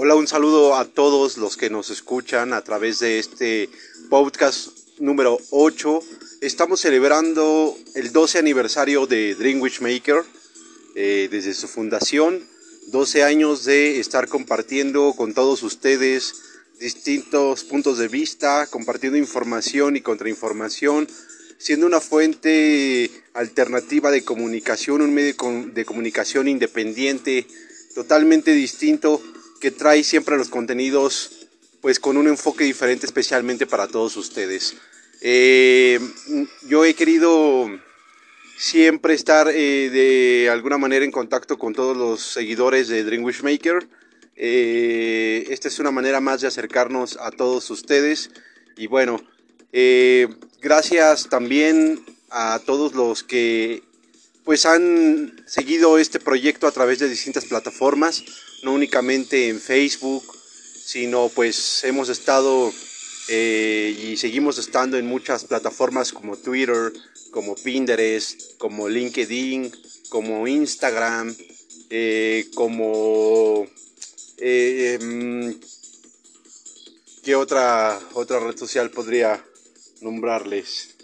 Hola, un saludo a todos los que nos escuchan a través de este podcast número 8. Estamos celebrando el 12 aniversario de Dreamwish Maker eh, desde su fundación. 12 años de estar compartiendo con todos ustedes distintos puntos de vista, compartiendo información y contrainformación, siendo una fuente alternativa de comunicación, un medio de comunicación independiente, totalmente distinto, que trae siempre los contenidos pues con un enfoque diferente especialmente para todos ustedes. Eh, yo he querido siempre estar eh, de alguna manera en contacto con todos los seguidores de Dream Maker. Eh, esta es una manera más de acercarnos a todos ustedes. Y bueno, gracias también a todos los que pues han seguido este proyecto a través de distintas plataformas, no únicamente en Facebook, sino pues hemos estado y seguimos estando en muchas plataformas como Twitter, como Pinterest, como LinkedIn, como Instagram, eh, como... Eh, em, ¿Qué otra, otra red social podría nombrarles?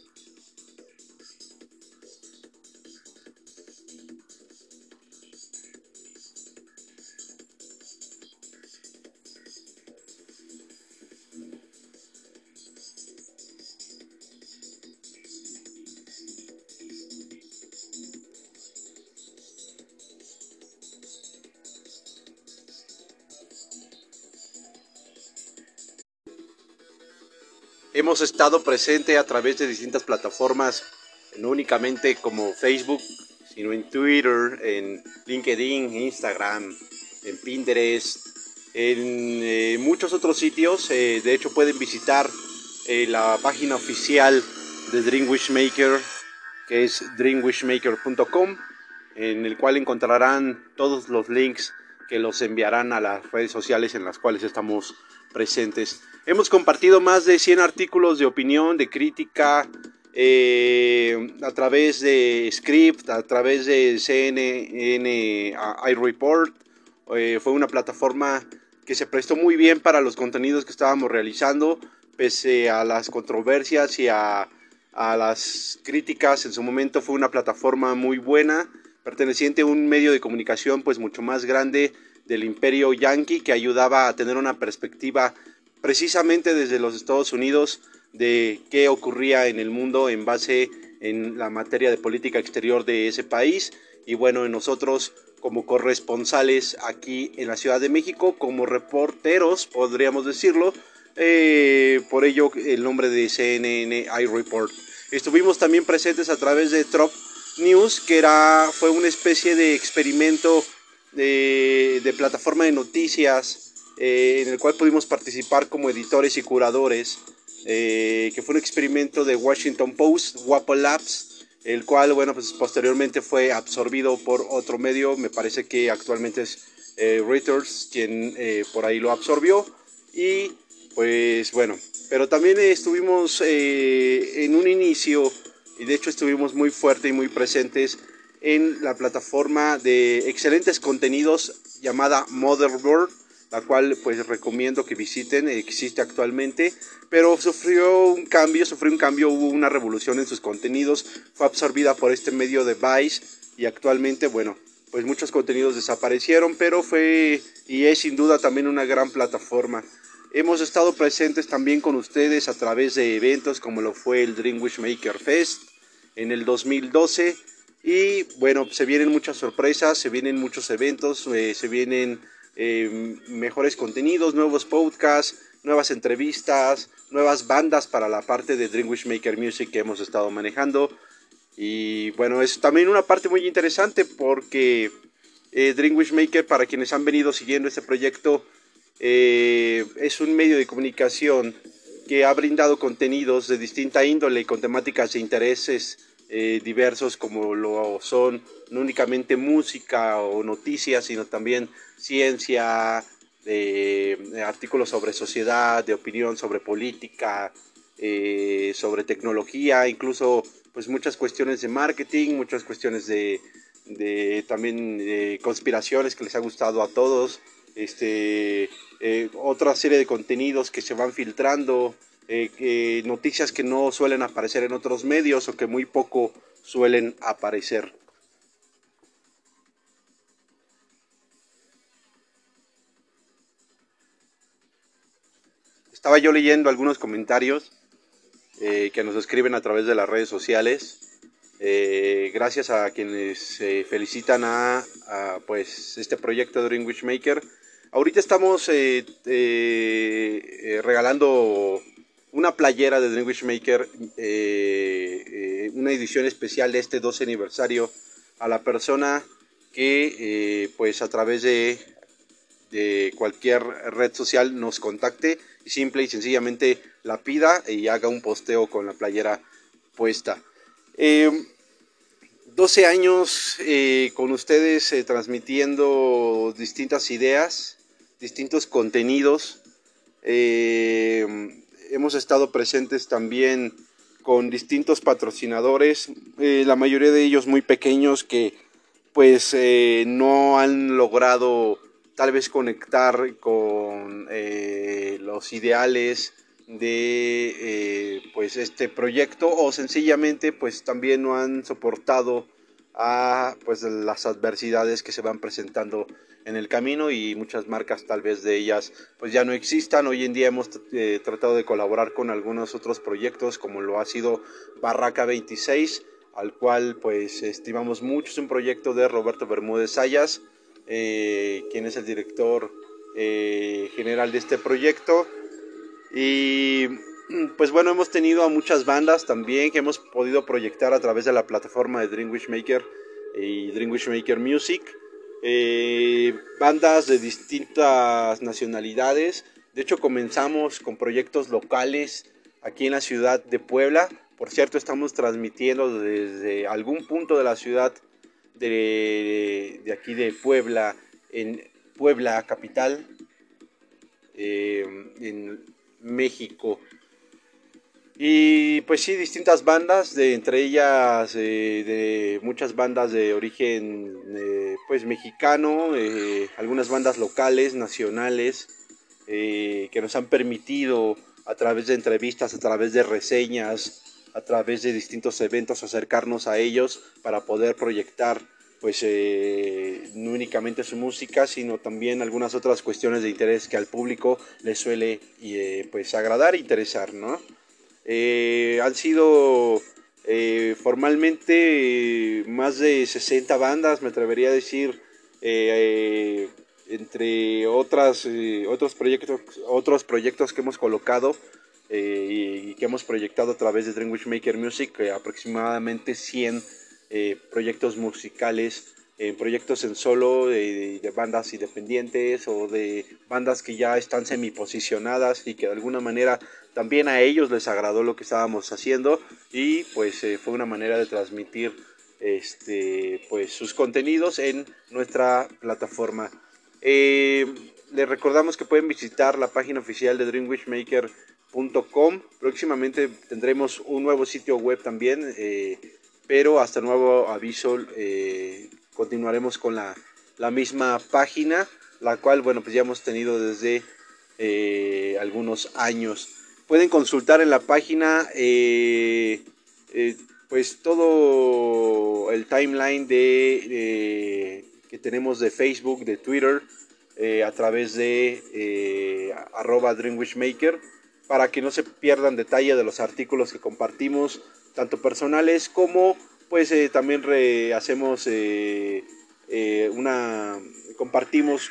Hemos estado presente a través de distintas plataformas, no únicamente como Facebook, sino en Twitter, en LinkedIn, Instagram, en Pinterest, en eh, muchos otros sitios. Eh, de hecho, pueden visitar eh, la página oficial de Dream Maker, que es dreamwishmaker.com, en el cual encontrarán todos los links que los enviarán a las redes sociales en las cuales estamos presentes. Hemos compartido más de 100 artículos de opinión, de crítica, eh, a través de Script, a través de CNN iReport. Eh, fue una plataforma que se prestó muy bien para los contenidos que estábamos realizando, pese a las controversias y a, a las críticas. En su momento fue una plataforma muy buena, perteneciente a un medio de comunicación pues mucho más grande del imperio yankee que ayudaba a tener una perspectiva precisamente desde los Estados Unidos de qué ocurría en el mundo en base en la materia de política exterior de ese país y bueno, nosotros como corresponsales aquí en la Ciudad de México, como reporteros, podríamos decirlo, eh, por ello el nombre de CNN iReport. Estuvimos también presentes a través de Trop News, que era, fue una especie de experimento de plataforma de noticias eh, en el cual pudimos participar como editores y curadores, eh, que fue un experimento de Washington Post, Wapo Labs, el cual, bueno, pues posteriormente fue absorbido por otro medio, me parece que actualmente es eh, Reuters quien por ahí lo absorbió, y pues bueno, pero también estuvimos en un inicio, y de hecho estuvimos muy fuertes y muy presentes en la plataforma de excelentes contenidos llamada Motherboard, la cual pues recomiendo que visiten, existe actualmente, pero sufrió un cambio, sufrió un cambio, hubo una revolución en sus contenidos, fue absorbida por este medio de Vice y actualmente, bueno, pues muchos contenidos desaparecieron, pero fue y es sin duda también una gran plataforma. Hemos estado presentes también con ustedes a través de eventos como lo fue el Dream Wish Maker Fest en el 2012 y bueno, se vienen muchas sorpresas, se vienen muchos eventos, eh, se vienen eh, mejores contenidos, nuevos podcasts, nuevas entrevistas, nuevas bandas para la parte de Dream Wish Maker Music que hemos estado manejando. Y bueno, es también una parte muy interesante porque eh, Dream Wish Maker, para quienes han venido siguiendo este proyecto, eh, es un medio de comunicación que ha brindado contenidos de distinta índole con temáticas de intereses eh, diversos como lo son no únicamente música o noticias, sino también ciencia, artículos sobre sociedad, de opinión sobre política, eh, sobre tecnología, incluso pues muchas cuestiones de marketing, muchas cuestiones de, de también de conspiraciones que les ha gustado a todos, este, otra serie de contenidos que se van filtrando, noticias que no suelen aparecer en otros medios o que muy poco suelen aparecer. Estaba yo leyendo algunos comentarios eh, que nos escriben a través de las redes sociales. Eh, gracias a quienes felicitan a, pues este proyecto de Dream Maker. Ahorita estamos eh, regalando una playera de Dream Maker, una edición especial de este 12 aniversario a la persona que pues a través de, cualquier red social nos contacte y simple y sencillamente la pida y haga un posteo con la playera puesta. 12 eh, años eh, con ustedes eh, transmitiendo distintas ideas, distintos contenidos. Hemos estado presentes también con distintos patrocinadores, la mayoría de ellos muy pequeños que pues no han logrado tal vez conectar con eh, los ideales de eh, pues este proyecto o sencillamente pues también no han soportado a pues las adversidades que se van presentando en el camino y muchas marcas tal vez de ellas pues ya no existan hoy en día hemos eh, tratado de colaborar con algunos otros proyectos como lo ha sido Barraca 26 al cual pues estimamos mucho es un proyecto de Roberto Bermúdez Sayas eh, quien es el director eh, general de este proyecto. Y pues bueno, hemos tenido a muchas bandas también que hemos podido proyectar a través de la plataforma de Dream Maker y Dream Maker Music. Eh, bandas de distintas nacionalidades. De hecho, comenzamos con proyectos locales aquí en la ciudad de Puebla. Por cierto, estamos transmitiendo desde algún punto de la ciudad de, aquí de Puebla, en Puebla capital, eh, en México. Y pues sí, distintas bandas, de, entre ellas eh, de muchas bandas de origen eh, pues mexicano, algunas bandas locales, nacionales, que nos han permitido a través de entrevistas, a través de reseñas, a través de distintos eventos acercarnos a ellos para poder proyectar pues eh, no únicamente su música sino también algunas otras cuestiones de interés que al público le suele eh, pues agradar e interesar ¿no? Eh, han sido formalmente más de 60 bandas me atrevería a decir entre otras otros proyectos otros proyectos que hemos colocado y que hemos proyectado a través de Dreamwish Maker Music, aproximadamente 100 eh, proyectos musicales, proyectos en solo de, bandas independientes o de bandas que ya están semi-posicionadas y que de alguna manera también a ellos les agradó lo que estábamos haciendo y pues eh, fue una manera de transmitir este, pues, sus contenidos en nuestra plataforma. Eh, les recordamos que pueden visitar la página oficial de Dreamwishmaker Com. Próximamente tendremos un nuevo sitio web también, eh, pero hasta nuevo aviso continuaremos con la, misma página, la cual, bueno, pues ya hemos tenido desde eh, algunos años. Pueden consultar en la página, pues todo el timeline de que tenemos de Facebook, de Twitter, a través de arroba Dreamwishmaker para que no se pierdan detalle de los artículos que compartimos, tanto personales como pues eh, también hacemos eh, eh, una compartimos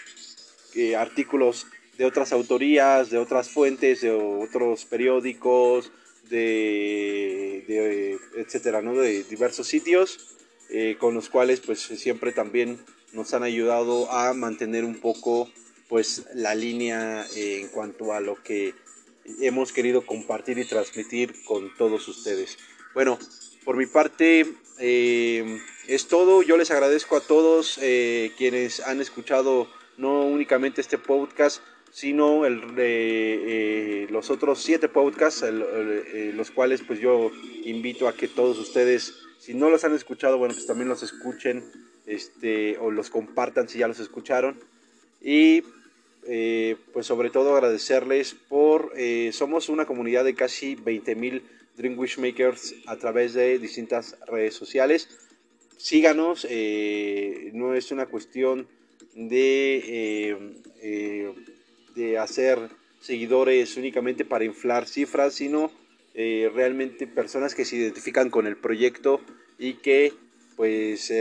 artículos de otras autorías, de otras fuentes, de otros periódicos, de, etcétera, ¿no? de diversos sitios con los cuales pues siempre también nos han ayudado a mantener un poco pues la línea en cuanto a lo que hemos querido compartir y transmitir con todos ustedes. Bueno, por mi parte eh, es todo. Yo les agradezco a todos eh, quienes han escuchado no únicamente este podcast, sino eh, los otros siete podcasts, los cuales pues yo invito a que todos ustedes, si no los han escuchado, bueno, pues también los escuchen este, o los compartan si ya los escucharon. Y pues sobre todo agradecerles por, somos una comunidad de casi 20 mil Dream Makers a través de distintas redes sociales. Síganos, eh, no es una cuestión de, de hacer seguidores únicamente para inflar cifras, sino realmente personas que se identifican con el proyecto y que pues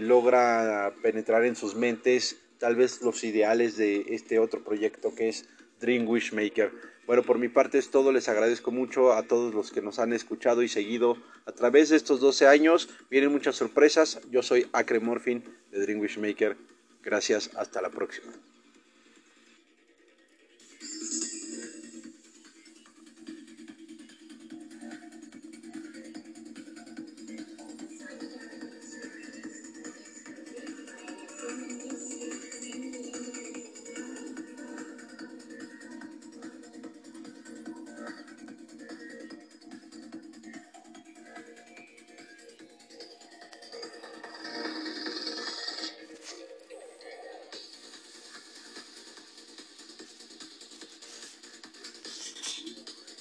logra penetrar en sus mentes tal vez los ideales de este otro proyecto que es Dream Wish Maker. Bueno, por mi parte es todo, les agradezco mucho a todos los que nos han escuchado y seguido a través de estos 12 años. Vienen muchas sorpresas, yo soy Acre Morphin de Dream Wish Maker. Gracias, hasta la próxima.